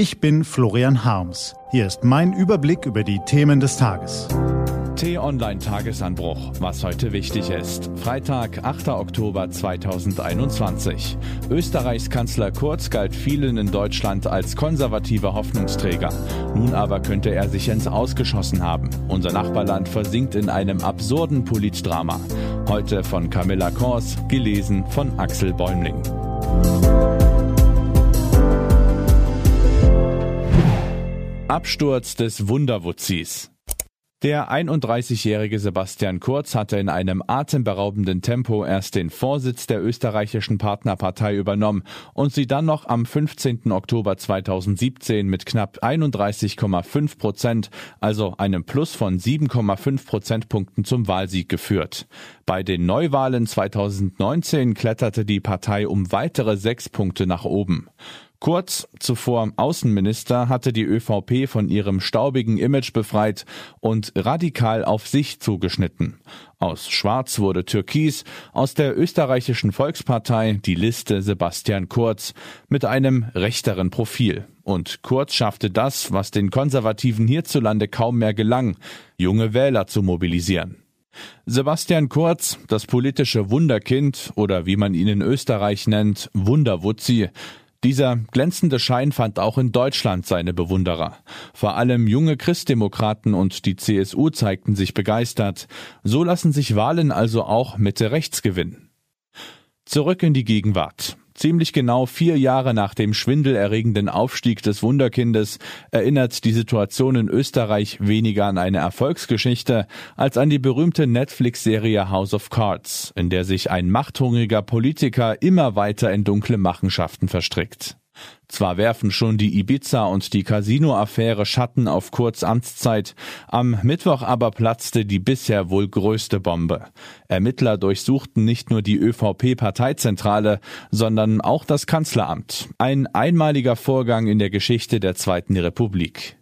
Ich bin Florian Harms. Hier ist mein Überblick über die Themen des Tages. T-Online-Tagesanbruch. Was heute wichtig ist. Freitag, 8. Oktober 2021. Österreichs Kanzler Kurz galt vielen in Deutschland als konservativer Hoffnungsträger. Nun aber könnte er sich ins Ausgeschossen haben. Unser Nachbarland versinkt in einem absurden Politdrama. Heute von Camilla Kors, gelesen von Axel Bäumling. Absturz des Wunderwutzis. Der 31-jährige Sebastian Kurz hatte in einem atemberaubenden Tempo erst den Vorsitz der österreichischen Partnerpartei übernommen und sie dann noch am 15. Oktober 2017 mit knapp 31,5 Prozent, also einem Plus von 7,5 Prozentpunkten zum Wahlsieg geführt. Bei den Neuwahlen 2019 kletterte die Partei um weitere sechs Punkte nach oben. Kurz zuvor Außenminister hatte die ÖVP von ihrem staubigen Image befreit und radikal auf sich zugeschnitten. Aus Schwarz wurde Türkis, aus der österreichischen Volkspartei die Liste Sebastian Kurz mit einem rechteren Profil. Und Kurz schaffte das, was den Konservativen hierzulande kaum mehr gelang, junge Wähler zu mobilisieren. Sebastian Kurz, das politische Wunderkind oder wie man ihn in Österreich nennt, Wunderwutzi, dieser glänzende Schein fand auch in Deutschland seine Bewunderer. Vor allem junge Christdemokraten und die CSU zeigten sich begeistert. So lassen sich Wahlen also auch Mitte rechts gewinnen. Zurück in die Gegenwart. Ziemlich genau vier Jahre nach dem schwindelerregenden Aufstieg des Wunderkindes erinnert die Situation in Österreich weniger an eine Erfolgsgeschichte als an die berühmte Netflix-Serie House of Cards, in der sich ein machthungriger Politiker immer weiter in dunkle Machenschaften verstrickt. Zwar werfen schon die Ibiza und die Casino-Affäre Schatten auf Kurz Amtszeit, am Mittwoch aber platzte die bisher wohl größte Bombe. Ermittler durchsuchten nicht nur die ÖVP-Parteizentrale, sondern auch das Kanzleramt. Ein einmaliger Vorgang in der Geschichte der Zweiten Republik.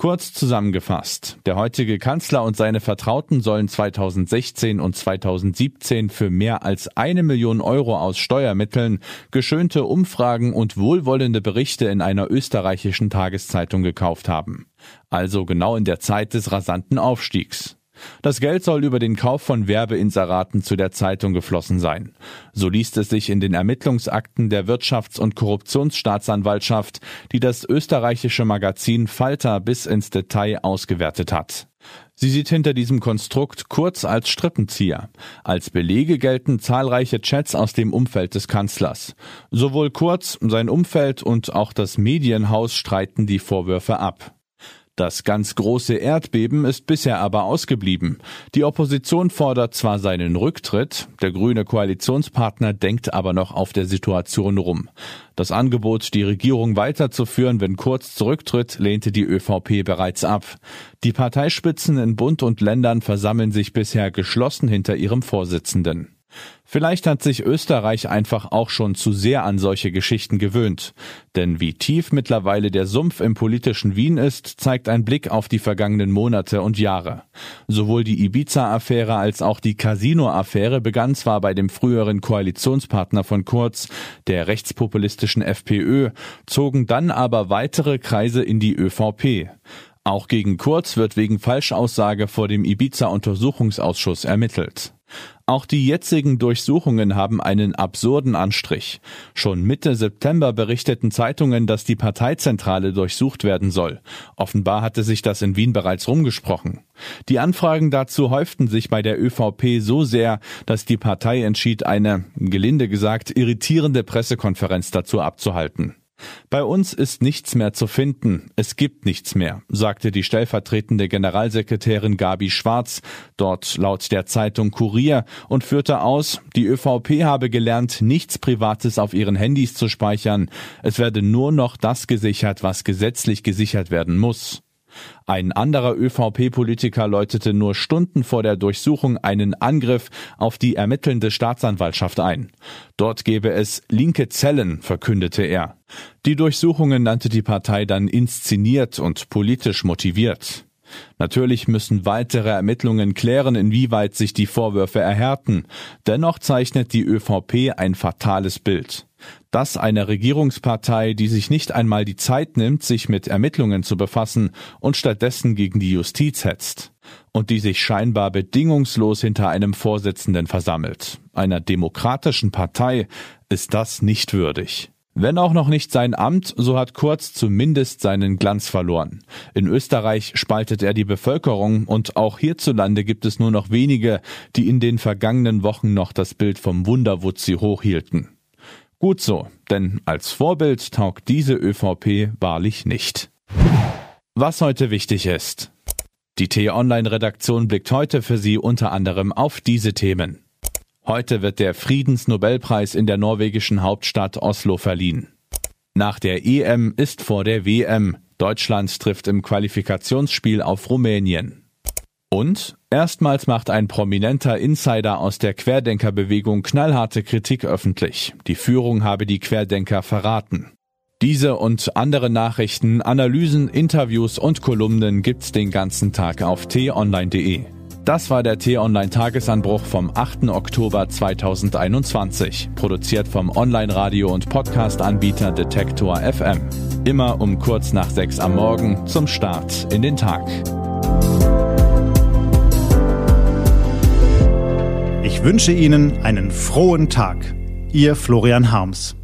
Kurz zusammengefasst, der heutige Kanzler und seine Vertrauten sollen 2016 und 2017 für mehr als eine Million Euro aus Steuermitteln geschönte Umfragen und wohlwollende Berichte in einer österreichischen Tageszeitung gekauft haben. Also genau in der Zeit des rasanten Aufstiegs. Das Geld soll über den Kauf von Werbeinseraten zu der Zeitung geflossen sein. So liest es sich in den Ermittlungsakten der Wirtschafts- und Korruptionsstaatsanwaltschaft, die das österreichische Magazin Falter bis ins Detail ausgewertet hat. Sie sieht hinter diesem Konstrukt kurz als Strippenzieher. Als Belege gelten zahlreiche Chats aus dem Umfeld des Kanzlers. Sowohl Kurz, sein Umfeld und auch das Medienhaus streiten die Vorwürfe ab. Das ganz große Erdbeben ist bisher aber ausgeblieben. Die Opposition fordert zwar seinen Rücktritt, der grüne Koalitionspartner denkt aber noch auf der Situation rum. Das Angebot, die Regierung weiterzuführen, wenn Kurz zurücktritt, lehnte die ÖVP bereits ab. Die Parteispitzen in Bund und Ländern versammeln sich bisher geschlossen hinter ihrem Vorsitzenden. Vielleicht hat sich Österreich einfach auch schon zu sehr an solche Geschichten gewöhnt. Denn wie tief mittlerweile der Sumpf im politischen Wien ist, zeigt ein Blick auf die vergangenen Monate und Jahre. Sowohl die Ibiza-Affäre als auch die Casino-Affäre begann zwar bei dem früheren Koalitionspartner von Kurz, der rechtspopulistischen FPÖ, zogen dann aber weitere Kreise in die ÖVP. Auch gegen Kurz wird wegen Falschaussage vor dem Ibiza-Untersuchungsausschuss ermittelt. Auch die jetzigen Durchsuchungen haben einen absurden Anstrich. Schon Mitte September berichteten Zeitungen, dass die Parteizentrale durchsucht werden soll. Offenbar hatte sich das in Wien bereits rumgesprochen. Die Anfragen dazu häuften sich bei der ÖVP so sehr, dass die Partei entschied, eine, gelinde gesagt, irritierende Pressekonferenz dazu abzuhalten. Bei uns ist nichts mehr zu finden, es gibt nichts mehr, sagte die stellvertretende Generalsekretärin Gabi Schwarz, dort laut der Zeitung Kurier, und führte aus, die ÖVP habe gelernt, nichts Privates auf ihren Handys zu speichern, es werde nur noch das gesichert, was gesetzlich gesichert werden muss. Ein anderer ÖVP-Politiker läutete nur Stunden vor der Durchsuchung einen Angriff auf die ermittelnde Staatsanwaltschaft ein. Dort gebe es linke Zellen, verkündete er. Die Durchsuchungen nannte die Partei dann inszeniert und politisch motiviert. Natürlich müssen weitere Ermittlungen klären, inwieweit sich die Vorwürfe erhärten. Dennoch zeichnet die ÖVP ein fatales Bild. Dass eine Regierungspartei, die sich nicht einmal die Zeit nimmt, sich mit Ermittlungen zu befassen und stattdessen gegen die Justiz hetzt. Und die sich scheinbar bedingungslos hinter einem Vorsitzenden versammelt. Einer demokratischen Partei ist das nicht würdig. Wenn auch noch nicht sein Amt, so hat Kurz zumindest seinen Glanz verloren. In Österreich spaltet er die Bevölkerung und auch hierzulande gibt es nur noch wenige, die in den vergangenen Wochen noch das Bild vom Wunderwutzi hochhielten. Gut so, denn als Vorbild taugt diese ÖVP wahrlich nicht. Was heute wichtig ist. Die T-Online-Redaktion blickt heute für Sie unter anderem auf diese Themen. Heute wird der Friedensnobelpreis in der norwegischen Hauptstadt Oslo verliehen. Nach der EM ist vor der WM. Deutschland trifft im Qualifikationsspiel auf Rumänien. Und erstmals macht ein prominenter Insider aus der Querdenkerbewegung knallharte Kritik öffentlich. Die Führung habe die Querdenker verraten. Diese und andere Nachrichten, Analysen, Interviews und Kolumnen gibt's den ganzen Tag auf t-online.de. Das war der T-Online-Tagesanbruch vom 8. Oktober 2021, produziert vom Online-Radio- und Podcast-Anbieter Detektor FM. Immer um kurz nach sechs am Morgen zum Start in den Tag. Ich wünsche Ihnen einen frohen Tag. Ihr Florian Harms.